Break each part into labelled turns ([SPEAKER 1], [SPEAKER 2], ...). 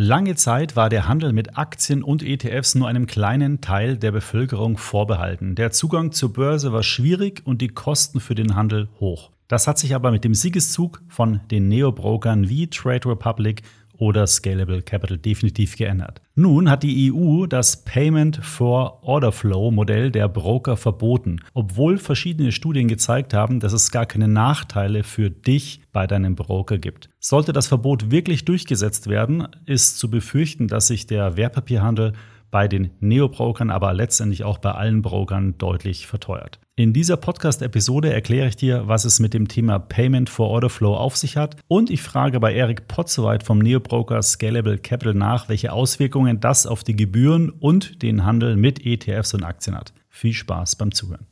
[SPEAKER 1] Lange Zeit war der Handel mit Aktien und ETFs nur einem kleinen Teil der Bevölkerung vorbehalten. Der Zugang zur Börse war schwierig und die Kosten für den Handel hoch. Das hat sich aber mit dem Siegeszug von den Neobrokern wie Trade Republic oder Scalable Capital definitiv geändert. Nun hat die EU das Payment for Order Flow Modell der Broker verboten, obwohl verschiedene Studien gezeigt haben, dass es gar keine Nachteile für dich bei deinem Broker gibt. Sollte das Verbot wirklich durchgesetzt werden, ist zu befürchten, dass sich der Wertpapierhandel bei den Neo-Brokern, aber letztendlich auch bei allen Brokern deutlich verteuert. In dieser Podcast-Episode erkläre ich dir, was es mit dem Thema Payment for Order Flow auf sich hat und ich frage bei Eric Potzowait vom Neo-Broker Scalable Capital nach, welche Auswirkungen das auf die Gebühren und den Handel mit ETFs und Aktien hat. Viel Spaß beim Zuhören.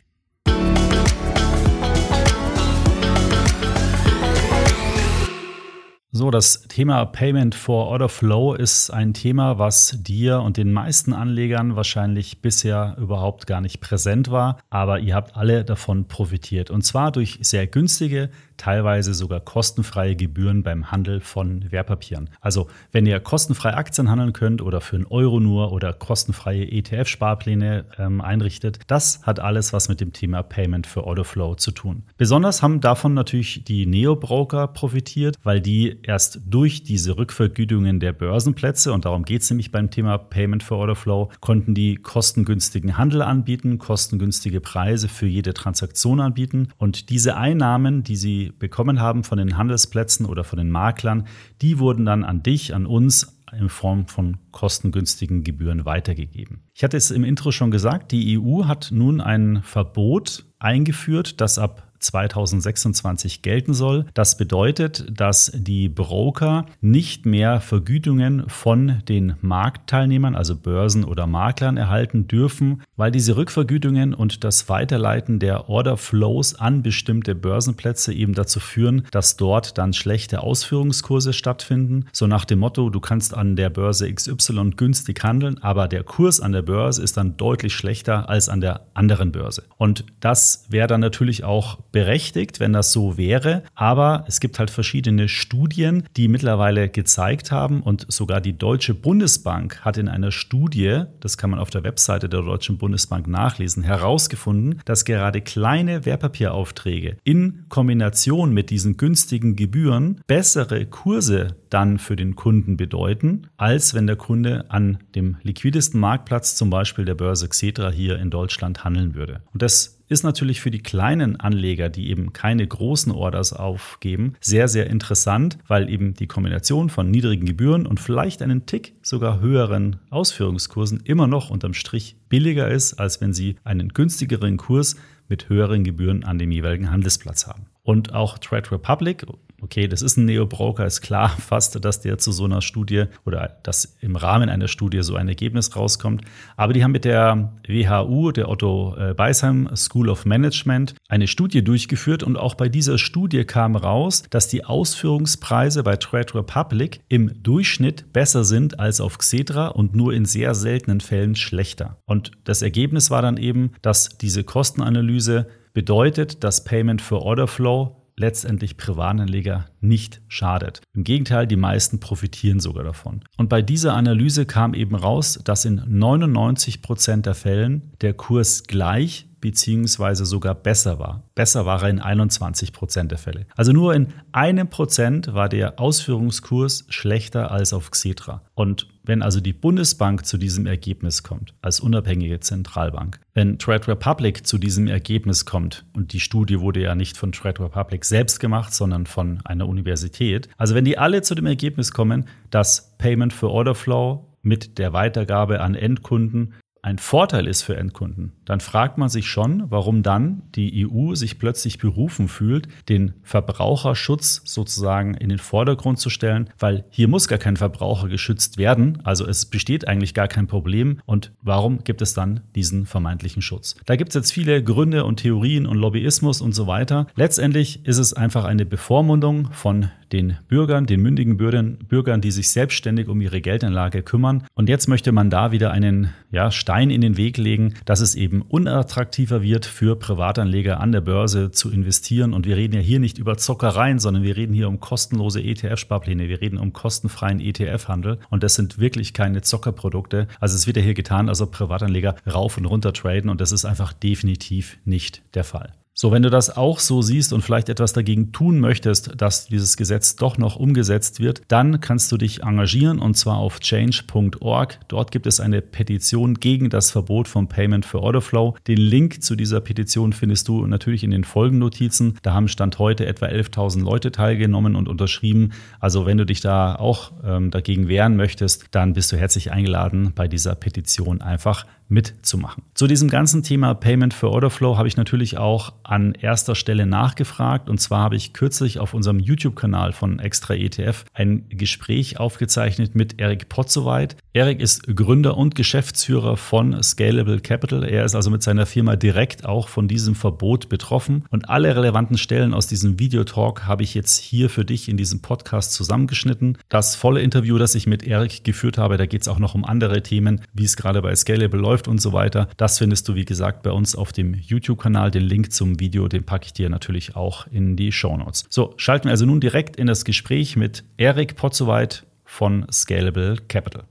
[SPEAKER 1] So, das Thema Payment for Order Flow ist ein Thema, was dir und den meisten Anlegern wahrscheinlich bisher überhaupt gar nicht präsent war, aber ihr habt alle davon profitiert. Und zwar durch sehr günstige, teilweise sogar kostenfreie Gebühren beim Handel von Wertpapieren. Also wenn ihr kostenfrei Aktien handeln könnt oder für einen Euro nur oder kostenfreie ETF-Sparpläne ähm, einrichtet, das hat alles was mit dem Thema Payment for Order Flow zu tun. Besonders haben davon natürlich die Neo-Broker profitiert, weil die erst durch diese Rückvergütungen der Börsenplätze, und darum geht es nämlich beim Thema Payment for Order Flow, konnten die kostengünstigen Handel anbieten, kostengünstige Preise für jede Transaktion anbieten. Und diese Einnahmen, die sie bekommen haben von den Handelsplätzen oder von den Maklern, die wurden dann an dich, an uns in Form von kostengünstigen Gebühren weitergegeben. Ich hatte es im Intro schon gesagt, die EU hat nun ein Verbot eingeführt, das ab 2026 gelten soll. Das bedeutet, dass die Broker nicht mehr Vergütungen von den Marktteilnehmern, also Börsen oder Maklern, erhalten dürfen, weil diese Rückvergütungen und das Weiterleiten der Order Flows an bestimmte Börsenplätze eben dazu führen, dass dort dann schlechte Ausführungskurse stattfinden. So nach dem Motto, du kannst an der Börse XY günstig handeln, aber der Kurs an der Börse ist dann deutlich schlechter als an der anderen Börse. Und das wäre dann natürlich auch berechtigt, wenn das so wäre. Aber es gibt halt verschiedene Studien, die mittlerweile gezeigt haben und sogar die Deutsche Bundesbank hat in einer Studie, das kann man auf der Webseite der Deutschen Bundesbank nachlesen, herausgefunden, dass gerade kleine Wertpapieraufträge in Kombination mit diesen günstigen Gebühren bessere Kurse dann für den Kunden bedeuten, als wenn der Kunde an dem liquidesten Marktplatz, zum Beispiel der Börse Xetra hier in Deutschland, handeln würde. Und das ist natürlich für die kleinen Anleger, die eben keine großen Orders aufgeben, sehr, sehr interessant, weil eben die Kombination von niedrigen Gebühren und vielleicht einen Tick sogar höheren Ausführungskursen immer noch unterm Strich billiger ist, als wenn sie einen günstigeren Kurs mit höheren Gebühren an dem jeweiligen Handelsplatz haben. Und auch Trade Republic okay, das ist ein Neo-Broker, ist klar fast, dass der zu so einer Studie oder dass im Rahmen einer Studie so ein Ergebnis rauskommt. Aber die haben mit der WHU, der Otto äh, Beisheim School of Management, eine Studie durchgeführt und auch bei dieser Studie kam raus, dass die Ausführungspreise bei Trade Republic im Durchschnitt besser sind als auf Xetra und nur in sehr seltenen Fällen schlechter. Und das Ergebnis war dann eben, dass diese Kostenanalyse bedeutet, dass Payment for Order Flow letztendlich Privatanleger nicht schadet. Im Gegenteil, die meisten profitieren sogar davon. Und bei dieser Analyse kam eben raus, dass in 99 Prozent der Fällen der Kurs gleich beziehungsweise sogar besser war. Besser war er in 21 Prozent der Fälle. Also nur in einem Prozent war der Ausführungskurs schlechter als auf Xetra. Und wenn also die Bundesbank zu diesem Ergebnis kommt, als unabhängige Zentralbank, wenn Trade Republic zu diesem Ergebnis kommt, und die Studie wurde ja nicht von Trade Republic selbst gemacht, sondern von einer Universität, also wenn die alle zu dem Ergebnis kommen, dass Payment for Order Flow mit der Weitergabe an Endkunden ein Vorteil ist für Endkunden, dann fragt man sich schon, warum dann die EU sich plötzlich berufen fühlt, den Verbraucherschutz sozusagen in den Vordergrund zu stellen, weil hier muss gar kein Verbraucher geschützt werden, also es besteht eigentlich gar kein Problem und warum gibt es dann diesen vermeintlichen Schutz? Da gibt es jetzt viele Gründe und Theorien und Lobbyismus und so weiter. Letztendlich ist es einfach eine Bevormundung von den Bürgern, den mündigen Bürgern, Bürgern, die sich selbstständig um ihre Geldanlage kümmern. Und jetzt möchte man da wieder einen ja, Stein in den Weg legen, dass es eben unattraktiver wird für Privatanleger an der Börse zu investieren. Und wir reden ja hier nicht über Zockereien, sondern wir reden hier um kostenlose ETF-Sparpläne. Wir reden um kostenfreien ETF-Handel. Und das sind wirklich keine Zockerprodukte. Also es wird ja hier getan, als ob Privatanleger rauf und runter traden. Und das ist einfach definitiv nicht der Fall. So, wenn du das auch so siehst und vielleicht etwas dagegen tun möchtest, dass dieses Gesetz doch noch umgesetzt wird, dann kannst du dich engagieren und zwar auf change.org. Dort gibt es eine Petition gegen das Verbot von Payment for Order Flow. Den Link zu dieser Petition findest du natürlich in den Folgennotizen. Da haben Stand heute etwa 11.000 Leute teilgenommen und unterschrieben. Also wenn du dich da auch ähm, dagegen wehren möchtest, dann bist du herzlich eingeladen, bei dieser Petition einfach mitzumachen. Zu diesem ganzen Thema Payment for Order Flow habe ich natürlich auch an erster Stelle nachgefragt. Und zwar habe ich kürzlich auf unserem YouTube-Kanal von Extra ETF ein Gespräch aufgezeichnet mit Eric Potzowait. Eric ist Gründer und Geschäftsführer von Scalable Capital. Er ist also mit seiner Firma direkt auch von diesem Verbot betroffen. Und alle relevanten Stellen aus diesem Videotalk habe ich jetzt hier für dich in diesem Podcast zusammengeschnitten. Das volle Interview, das ich mit Eric geführt habe, da geht es auch noch um andere Themen, wie es gerade bei Scalable läuft läuft und so weiter. Das findest du, wie gesagt, bei uns auf dem YouTube-Kanal. Den Link zum Video, den packe ich dir natürlich auch in die Show Notes. So, schalten wir also nun direkt in das Gespräch mit Erik Potzowait von Scalable Capital.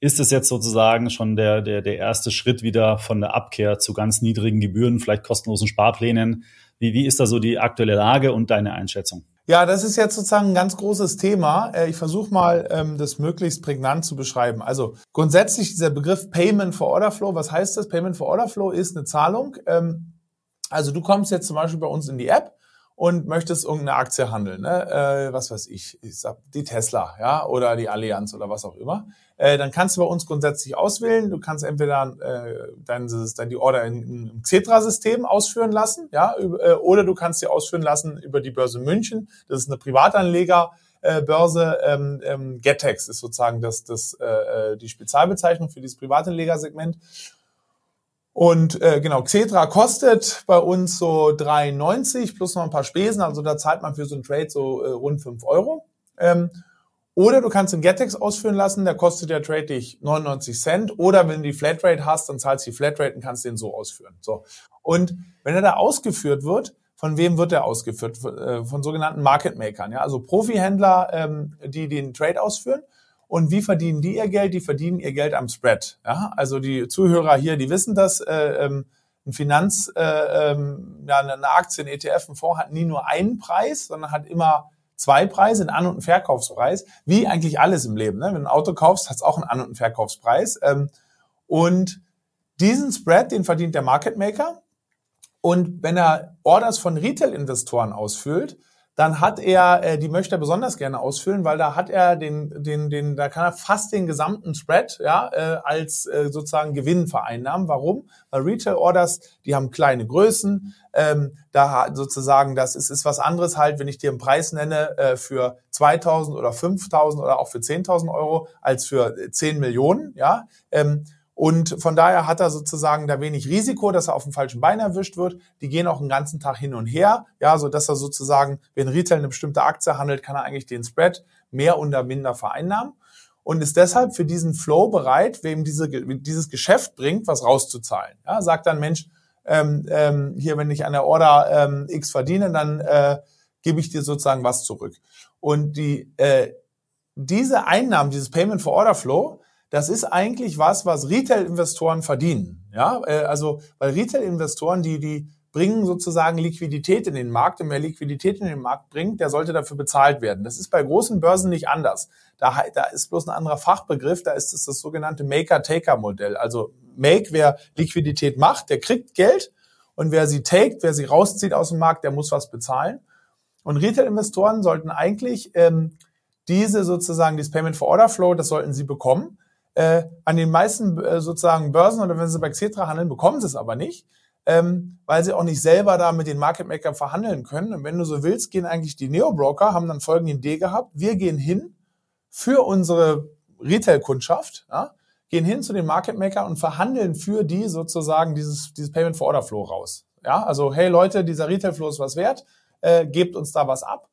[SPEAKER 1] Ist es jetzt sozusagen schon der, der, der erste Schritt wieder von der Abkehr zu ganz niedrigen Gebühren, vielleicht kostenlosen Sparplänen? Wie, wie ist da so die aktuelle Lage und deine Einschätzung?
[SPEAKER 2] Ja, das ist jetzt sozusagen ein ganz großes Thema. Äh, ich versuche mal, ähm, das möglichst prägnant zu beschreiben. Also grundsätzlich dieser Begriff Payment for Order Flow, was heißt das? Payment for Order Flow ist eine Zahlung. Ähm, also du kommst jetzt zum Beispiel bei uns in die App und möchtest irgendeine Aktie handeln, ne? äh, was weiß ich, ich sag die Tesla, ja, oder die Allianz oder was auch immer. Äh, dann kannst du bei uns grundsätzlich auswählen. Du kannst entweder äh, dein, dein, die Order in, im Xetra-System ausführen lassen, ja, äh, oder du kannst sie ausführen lassen über die Börse München. Das ist eine Privatanleger. Börse ähm, ähm, Getex ist sozusagen das, das, äh, die Spezialbezeichnung für dieses Privatanlegersegment. Und äh, genau, Xetra kostet bei uns so 3,90 plus noch ein paar Spesen, also da zahlt man für so ein Trade so äh, rund 5 Euro. Ähm, oder du kannst den Getex ausführen lassen, der kostet der Trade dich 99 Cent. Oder wenn du die Flatrate hast, dann zahlst du die Flatrate und kannst den so ausführen. So. Und wenn er da ausgeführt wird, von wem wird er ausgeführt? Von, äh, von sogenannten Market Makern, ja, also Profihändler, ähm, die den Trade ausführen. Und wie verdienen die ihr Geld? Die verdienen ihr Geld am Spread. Ja? Also die Zuhörer hier, die wissen das. Äh, ähm, ein Finanz, äh, ähm, ja, eine Aktie, ein ETF, ein Fonds hat nie nur einen Preis, sondern hat immer zwei Preise, einen An- und einen Verkaufspreis, wie eigentlich alles im Leben. Ne? Wenn du ein Auto kaufst, hat es auch einen An- und einen Verkaufspreis. Ähm, und diesen Spread, den verdient der Market Maker. Und wenn er Orders von Retail-Investoren ausfüllt, dann hat er, äh, die möchte er besonders gerne ausfüllen, weil da hat er den, den, den, da kann er fast den gesamten Spread ja, äh, als äh, sozusagen Gewinn vereinnahmen. Warum? Weil Retail Orders, die haben kleine Größen, ähm, da sozusagen, das ist, ist was anderes halt, wenn ich dir einen Preis nenne äh, für 2.000 oder 5.000 oder auch für 10.000 Euro als für 10 Millionen, ja. Ähm, und von daher hat er sozusagen da wenig Risiko, dass er auf dem falschen Bein erwischt wird. Die gehen auch den ganzen Tag hin und her, ja, so dass er sozusagen, wenn Retail eine bestimmte Aktie handelt, kann er eigentlich den Spread mehr oder minder vereinnahmen und ist deshalb für diesen Flow bereit, wem diese, dieses Geschäft bringt, was rauszuzahlen. Ja, sagt dann, Mensch, ähm, ähm, hier, wenn ich an der Order ähm, X verdiene, dann äh, gebe ich dir sozusagen was zurück. Und die, äh, diese Einnahmen, dieses Payment for Order Flow, das ist eigentlich was, was Retail-Investoren verdienen. Ja, äh, also weil Retail-Investoren, die die bringen sozusagen Liquidität in den Markt und wer Liquidität in den Markt bringt, der sollte dafür bezahlt werden. Das ist bei großen Börsen nicht anders. Da, da ist bloß ein anderer Fachbegriff, da ist es das sogenannte Maker-Taker-Modell. Also Make, wer Liquidität macht, der kriegt Geld und wer sie taked, wer sie rauszieht aus dem Markt, der muss was bezahlen. Und Retail-Investoren sollten eigentlich ähm, diese sozusagen, dieses Payment for Order Flow, das sollten sie bekommen. Äh, an den meisten äh, sozusagen Börsen oder wenn sie bei Xetra handeln, bekommen sie es aber nicht, ähm, weil sie auch nicht selber da mit den Market Maker verhandeln können. Und wenn du so willst, gehen eigentlich die Neo-Broker, haben dann folgende Idee gehabt. Wir gehen hin für unsere Retail-Kundschaft, ja, gehen hin zu den Market Maker und verhandeln für die sozusagen dieses, dieses Payment for Order Flow raus. Ja, also hey Leute, dieser Retail Flow ist was wert, äh, gebt uns da was ab.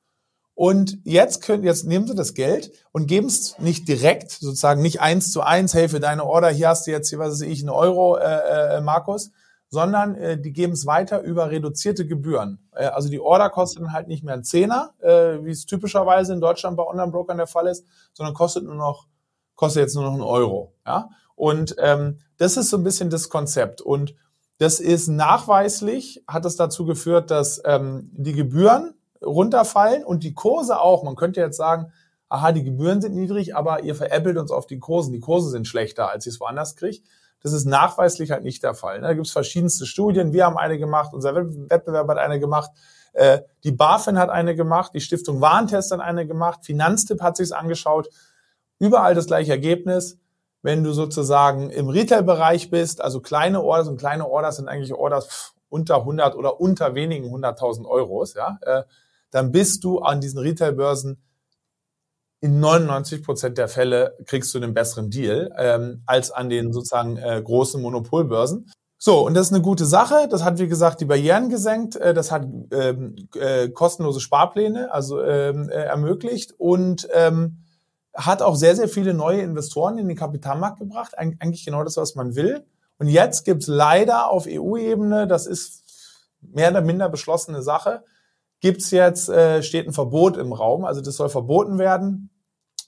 [SPEAKER 2] Und jetzt können, jetzt nehmen sie das Geld und geben es nicht direkt, sozusagen nicht eins zu eins, hey, für deine Order, hier hast du jetzt, hier, was weiß ich, einen Euro, äh, äh, Markus, sondern äh, die geben es weiter über reduzierte Gebühren. Äh, also die Order kostet dann halt nicht mehr einen Zehner, äh, wie es typischerweise in Deutschland bei Online-Brokern der Fall ist, sondern kostet nur noch, kostet jetzt nur noch einen Euro. Ja? Und ähm, das ist so ein bisschen das Konzept. Und das ist nachweislich, hat es dazu geführt, dass ähm, die Gebühren runterfallen und die Kurse auch. Man könnte jetzt sagen, aha, die Gebühren sind niedrig, aber ihr veräppelt uns auf die Kursen. Die Kurse sind schlechter, als ich es woanders kriege. Das ist nachweislich halt nicht der Fall. Da gibt es verschiedenste Studien. Wir haben eine gemacht, unser Wettbewerber hat eine gemacht. Äh, die BaFin hat eine gemacht, die Stiftung Warentest hat eine gemacht, Finanztipp hat sich's angeschaut. Überall das gleiche Ergebnis. Wenn du sozusagen im Retail-Bereich bist, also kleine Orders und kleine Orders sind eigentlich Orders unter 100 oder unter wenigen 100.000 Euros, ja, äh, dann bist du an diesen Retail-Börsen in 99 Prozent der Fälle kriegst du einen besseren Deal ähm, als an den sozusagen äh, großen Monopolbörsen. So, und das ist eine gute Sache. Das hat, wie gesagt, die Barrieren gesenkt. Äh, das hat ähm, äh, kostenlose Sparpläne also ähm, äh, ermöglicht und ähm, hat auch sehr, sehr viele neue Investoren in den Kapitalmarkt gebracht. Eig eigentlich genau das, was man will. Und jetzt gibt's leider auf EU-Ebene, das ist mehr oder minder beschlossene Sache, gibt's jetzt, äh, steht ein Verbot im Raum. Also das soll verboten werden.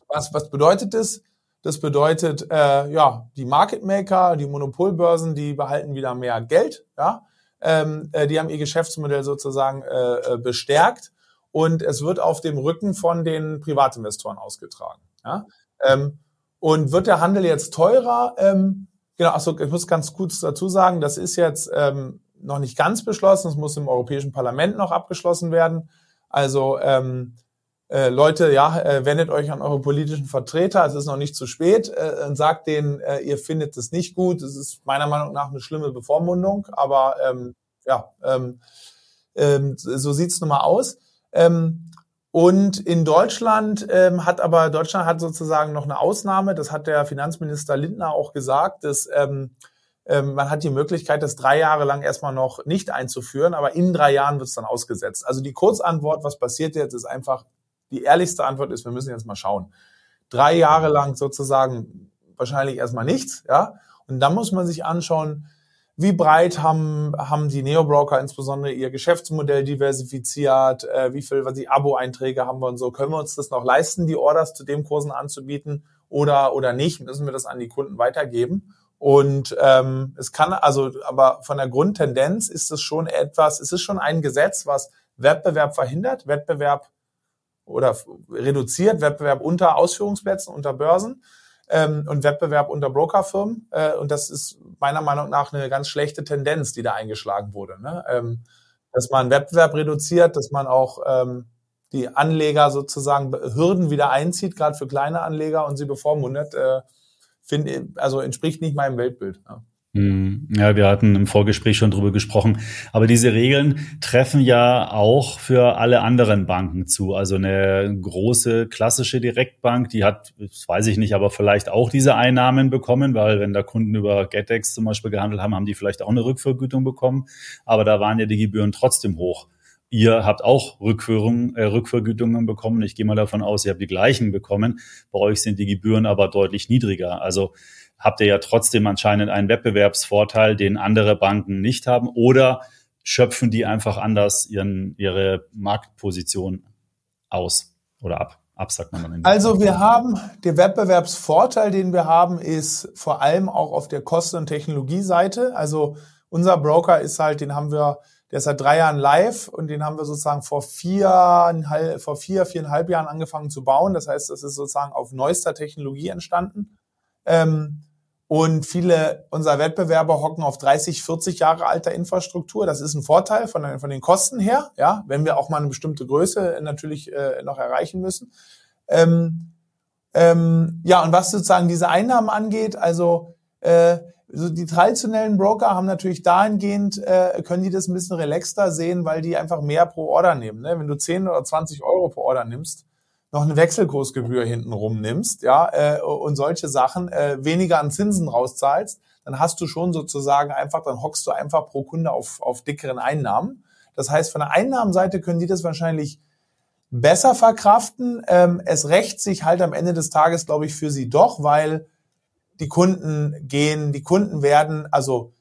[SPEAKER 2] Was, was bedeutet das? Das bedeutet, äh, ja, die Market Maker, die Monopolbörsen, die behalten wieder mehr Geld. Ja, ähm, äh, die haben ihr Geschäftsmodell sozusagen äh, äh, bestärkt und es wird auf dem Rücken von den Privatinvestoren ausgetragen. Ja? Ähm, und wird der Handel jetzt teurer? Ähm, genau, achso, ich muss ganz kurz dazu sagen, das ist jetzt ähm, noch nicht ganz beschlossen. Es muss im Europäischen Parlament noch abgeschlossen werden. Also ähm, äh, Leute, ja, äh, wendet euch an eure politischen Vertreter. Es ist noch nicht zu spät äh, und sagt denen, äh, ihr findet es nicht gut. Es ist meiner Meinung nach eine schlimme Bevormundung, aber ähm, ja, ähm, ähm, so sieht's nun mal aus. Ähm, und in Deutschland ähm, hat aber Deutschland hat sozusagen noch eine Ausnahme. Das hat der Finanzminister Lindner auch gesagt, dass ähm, man hat die Möglichkeit, das drei Jahre lang erstmal noch nicht einzuführen, aber in drei Jahren wird es dann ausgesetzt. Also die Kurzantwort, was passiert jetzt, ist einfach, die ehrlichste Antwort ist, wir müssen jetzt mal schauen. Drei Jahre lang sozusagen wahrscheinlich erstmal nichts, ja. Und dann muss man sich anschauen, wie breit haben, haben die Neo-Broker insbesondere ihr Geschäftsmodell diversifiziert, äh, wie viel, was die Abo-Einträge haben wir und so. Können wir uns das noch leisten, die Orders zu dem Kursen anzubieten oder, oder nicht? Müssen wir das an die Kunden weitergeben? Und ähm, es kann also, aber von der Grundtendenz ist es schon etwas, es ist schon ein Gesetz, was Wettbewerb verhindert, Wettbewerb oder reduziert, Wettbewerb unter Ausführungsplätzen, unter Börsen ähm, und Wettbewerb unter Brokerfirmen. Äh, und das ist meiner Meinung nach eine ganz schlechte Tendenz, die da eingeschlagen wurde. Ne? Ähm, dass man Wettbewerb reduziert, dass man auch ähm, die Anleger sozusagen Hürden wieder einzieht, gerade für kleine Anleger und sie bevormundet. Äh, finde, also entspricht nicht meinem Weltbild. Ja.
[SPEAKER 1] Hm, ja, wir hatten im Vorgespräch schon drüber gesprochen. Aber diese Regeln treffen ja auch für alle anderen Banken zu. Also eine große klassische Direktbank, die hat, das weiß ich nicht, aber vielleicht auch diese Einnahmen bekommen, weil wenn da Kunden über GetEx zum Beispiel gehandelt haben, haben die vielleicht auch eine Rückvergütung bekommen. Aber da waren ja die Gebühren trotzdem hoch. Ihr habt auch Rückführung, äh, Rückvergütungen bekommen. Ich gehe mal davon aus, ihr habt die gleichen bekommen. Bei euch sind die Gebühren aber deutlich niedriger. Also habt ihr ja trotzdem anscheinend einen Wettbewerbsvorteil, den andere Banken nicht haben. Oder schöpfen die einfach anders ihren, ihre Marktposition aus oder ab? Ab, sagt man
[SPEAKER 2] dann. Also wir haben, der Wettbewerbsvorteil, den wir haben, ist vor allem auch auf der Kosten- und Technologieseite. Also unser Broker ist halt, den haben wir der ist seit drei Jahren live und den haben wir sozusagen vor vier, vor vier, viereinhalb Jahren angefangen zu bauen. Das heißt, es ist sozusagen auf neuester Technologie entstanden. Ähm, und viele unserer Wettbewerber hocken auf 30, 40 Jahre alter Infrastruktur. Das ist ein Vorteil von, den, von den Kosten her, ja, wenn wir auch mal eine bestimmte Größe natürlich äh, noch erreichen müssen. Ähm, ähm, ja, und was sozusagen diese Einnahmen angeht, also äh, also die traditionellen Broker haben natürlich dahingehend, äh, können die das ein bisschen relaxter sehen, weil die einfach mehr pro Order nehmen. Ne? Wenn du 10 oder 20 Euro pro Order nimmst, noch eine Wechselkursgebühr hinten rum nimmst, ja, äh, und solche Sachen, äh, weniger an Zinsen rauszahlst, dann hast du schon sozusagen einfach, dann hockst du einfach pro Kunde auf, auf dickeren Einnahmen. Das heißt, von der Einnahmenseite können die das wahrscheinlich besser verkraften. Ähm, es rächt sich halt am Ende des Tages, glaube ich, für sie doch, weil die Kunden gehen, die Kunden werden, also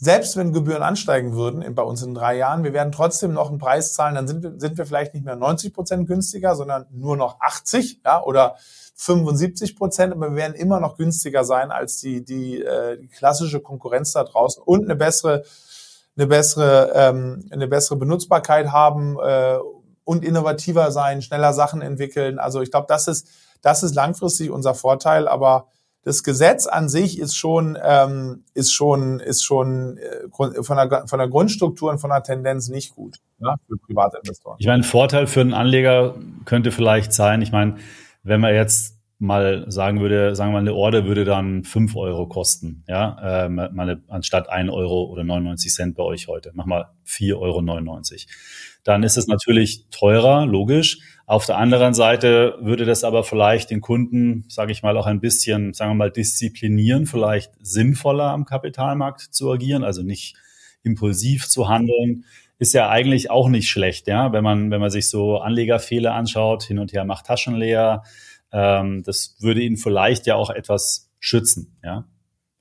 [SPEAKER 2] selbst wenn Gebühren ansteigen würden bei uns in drei Jahren, wir werden trotzdem noch einen Preis zahlen, dann sind wir, sind wir vielleicht nicht mehr 90 Prozent günstiger, sondern nur noch 80 ja, oder 75 Prozent, aber wir werden immer noch günstiger sein als die, die, äh, die klassische Konkurrenz da draußen und eine bessere, eine bessere, ähm, eine bessere Benutzbarkeit haben äh, und innovativer sein, schneller Sachen entwickeln. Also ich glaube, das ist, das ist langfristig unser Vorteil, aber das Gesetz an sich ist schon, ähm, ist schon, ist schon äh, von, der, von der Grundstruktur und von der Tendenz nicht gut ja, für Privatinvestoren.
[SPEAKER 1] Ich meine, ein Vorteil für einen Anleger könnte vielleicht sein, ich meine, wenn man jetzt mal sagen würde, sagen wir mal, eine Order würde dann fünf Euro kosten, ja, äh, mal anstatt ein Euro oder 99 Cent bei euch heute, mach mal 4,99 Euro. Dann ist es natürlich teurer, logisch, auf der anderen Seite würde das aber vielleicht den Kunden, sage ich mal, auch ein bisschen, sagen wir mal, disziplinieren, vielleicht sinnvoller am Kapitalmarkt zu agieren, also nicht impulsiv zu handeln, ist ja eigentlich auch nicht schlecht, ja, wenn man, wenn man sich so Anlegerfehler anschaut, hin und her macht Taschen leer, ähm, das würde ihn vielleicht ja auch etwas schützen, ja.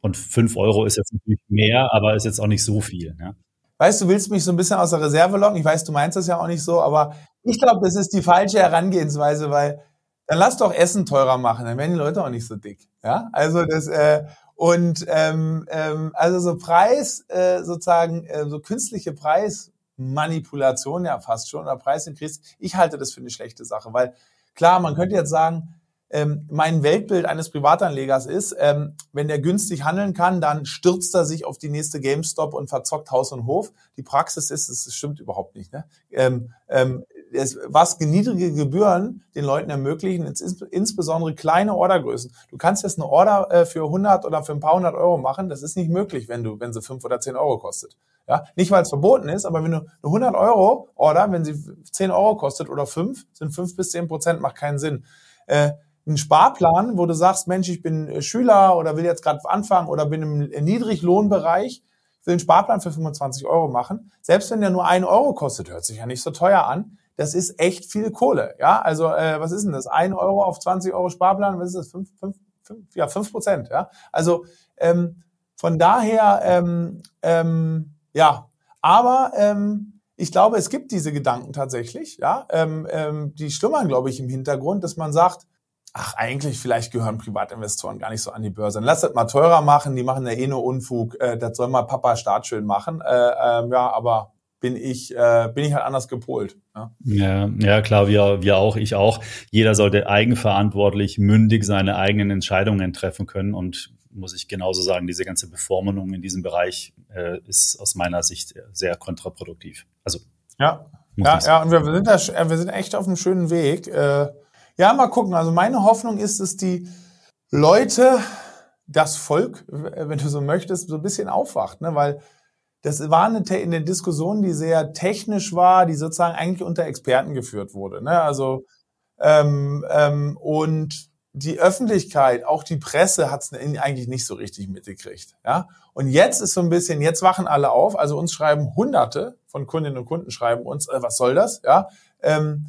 [SPEAKER 1] Und fünf Euro ist jetzt natürlich mehr, aber ist jetzt auch nicht so viel, ja.
[SPEAKER 2] Weißt du, willst mich so ein bisschen aus der Reserve locken. Ich weiß, du meinst das ja auch nicht so, aber ich glaube, das ist die falsche Herangehensweise, weil dann lass doch Essen teurer machen, dann werden die Leute auch nicht so dick. Ja, also das äh, und ähm, ähm, also so Preis äh, sozusagen äh, so künstliche Preismanipulation ja fast schon oder Preisinkreis. Ich halte das für eine schlechte Sache, weil klar, man könnte jetzt sagen, ähm, mein Weltbild eines Privatanlegers ist, ähm, wenn der günstig handeln kann, dann stürzt er sich auf die nächste GameStop und verzockt Haus und Hof. Die Praxis ist, es stimmt überhaupt nicht. Ne? Ähm, ähm, es, was niedrige Gebühren den Leuten ermöglichen, ins, insbesondere kleine Ordergrößen. Du kannst jetzt eine Order äh, für 100 oder für ein paar hundert Euro machen. Das ist nicht möglich, wenn du, wenn sie fünf oder zehn Euro kostet. Ja, nicht weil es verboten ist, aber wenn du eine 100 Euro Order, wenn sie 10 Euro kostet oder fünf, sind fünf bis zehn Prozent, macht keinen Sinn. Äh, einen Sparplan, wo du sagst, Mensch, ich bin äh, Schüler oder will jetzt gerade anfangen oder bin im Niedriglohnbereich, will einen Sparplan für 25 Euro machen. Selbst wenn der nur ein Euro kostet, hört sich ja nicht so teuer an. Das ist echt viel Kohle. Ja, also äh, was ist denn das? Ein Euro auf 20 Euro Sparplan, was ist das? Fünf, fünf, fünf, ja, fünf Prozent. Ja, also ähm, von daher, ähm, ähm, ja, aber ähm, ich glaube, es gibt diese Gedanken tatsächlich. Ja, ähm, ähm, die schlummern, glaube ich, im Hintergrund, dass man sagt, ach, eigentlich vielleicht gehören Privatinvestoren gar nicht so an die Börse. Lass das mal teurer machen, die machen ja eh nur Unfug, äh, das soll mal Papa Staat schön machen. Äh, äh, ja, aber bin ich, äh, bin ich halt anders gepolt.
[SPEAKER 1] Ja, ja, ja klar, wir, wir auch, ich auch. Jeder sollte eigenverantwortlich, mündig seine eigenen Entscheidungen treffen können und muss ich genauso sagen, diese ganze Bevormundung in diesem Bereich äh, ist aus meiner Sicht sehr kontraproduktiv. Also
[SPEAKER 2] ja, ja, ja, und wir sind da, wir sind echt auf einem schönen Weg. Äh, ja, mal gucken. Also meine Hoffnung ist, dass die Leute, das Volk, wenn du so möchtest, so ein bisschen aufwacht, ne? weil das war eine, eine Diskussion, die sehr technisch war, die sozusagen eigentlich unter Experten geführt wurde. Ne? Also ähm, ähm, und die Öffentlichkeit, auch die Presse hat es eigentlich nicht so richtig mitgekriegt. Ja? Und jetzt ist so ein bisschen, jetzt wachen alle auf. Also uns schreiben Hunderte von Kundinnen und Kunden schreiben uns, äh, was soll das? Ja, ähm,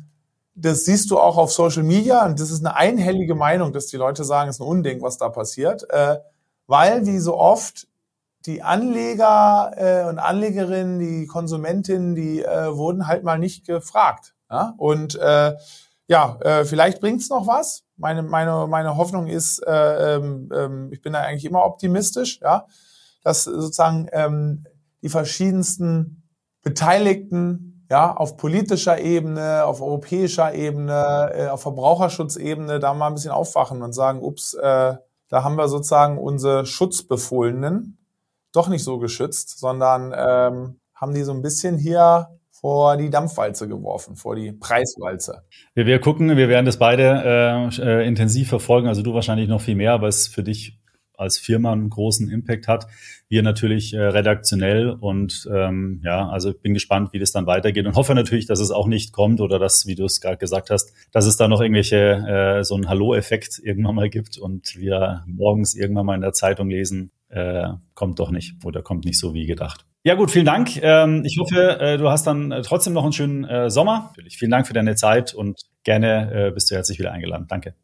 [SPEAKER 2] das siehst du auch auf Social Media und das ist eine einhellige Meinung, dass die Leute sagen, es ist ein Unding, was da passiert, äh, weil wie so oft die Anleger äh, und Anlegerinnen, die Konsumentinnen, die äh, wurden halt mal nicht gefragt. Ja? Und äh, ja, äh, vielleicht bringt's noch was. Meine, meine, meine Hoffnung ist, äh, ähm, ähm, ich bin da eigentlich immer optimistisch, ja, dass sozusagen ähm, die verschiedensten Beteiligten ja, auf politischer Ebene, auf europäischer Ebene, äh, auf Verbraucherschutzebene da mal ein bisschen aufwachen und sagen, ups, äh, da haben wir sozusagen unsere Schutzbefohlenen doch nicht so geschützt, sondern ähm, haben die so ein bisschen hier vor die Dampfwalze geworfen, vor die Preiswalze.
[SPEAKER 1] Wir, wir gucken, wir werden das beide äh, äh, intensiv verfolgen, also du wahrscheinlich noch viel mehr, aber es für dich als Firma einen großen Impact hat. Wir natürlich äh, redaktionell und ähm, ja, also bin gespannt, wie das dann weitergeht und hoffe natürlich, dass es auch nicht kommt oder dass, wie du es gerade gesagt hast, dass es da noch irgendwelche äh, so einen Hallo-Effekt irgendwann mal gibt und wir morgens irgendwann mal in der Zeitung lesen, äh, kommt doch nicht oder kommt nicht so wie gedacht. Ja gut, vielen Dank. Ähm, ich hoffe, äh, du hast dann äh, trotzdem noch einen schönen äh, Sommer. Natürlich. Vielen Dank für deine Zeit und gerne äh, bist du herzlich wieder eingeladen. Danke.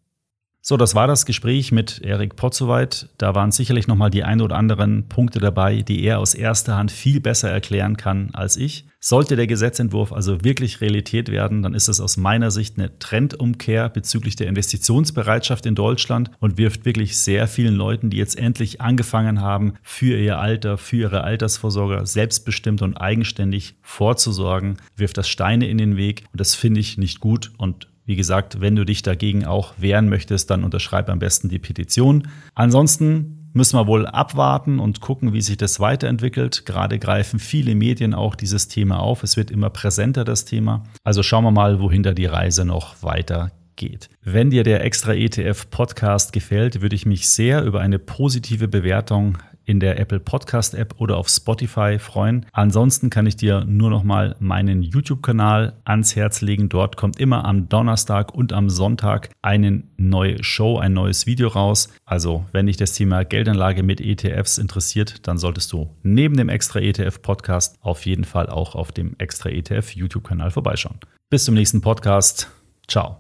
[SPEAKER 1] So, das war das Gespräch mit Erik Potzowait. Da waren sicherlich nochmal die ein oder anderen Punkte dabei, die er aus erster Hand viel besser erklären kann als ich. Sollte der Gesetzentwurf also wirklich Realität werden, dann ist es aus meiner Sicht eine Trendumkehr bezüglich der Investitionsbereitschaft in Deutschland und wirft wirklich sehr vielen Leuten, die jetzt endlich angefangen haben, für ihr Alter, für ihre Altersvorsorge selbstbestimmt und eigenständig vorzusorgen, wirft das Steine in den Weg und das finde ich nicht gut und wie gesagt, wenn du dich dagegen auch wehren möchtest, dann unterschreib am besten die Petition. Ansonsten müssen wir wohl abwarten und gucken, wie sich das weiterentwickelt. Gerade greifen viele Medien auch dieses Thema auf. Es wird immer präsenter, das Thema. Also schauen wir mal, wohin da die Reise noch weiter geht. Wenn dir der Extra ETF Podcast gefällt, würde ich mich sehr über eine positive Bewertung in der Apple Podcast App oder auf Spotify freuen. Ansonsten kann ich dir nur noch mal meinen YouTube-Kanal ans Herz legen. Dort kommt immer am Donnerstag und am Sonntag eine neue Show, ein neues Video raus. Also, wenn dich das Thema Geldanlage mit ETFs interessiert, dann solltest du neben dem Extra ETF Podcast auf jeden Fall auch auf dem Extra ETF YouTube-Kanal vorbeischauen. Bis zum nächsten Podcast. Ciao.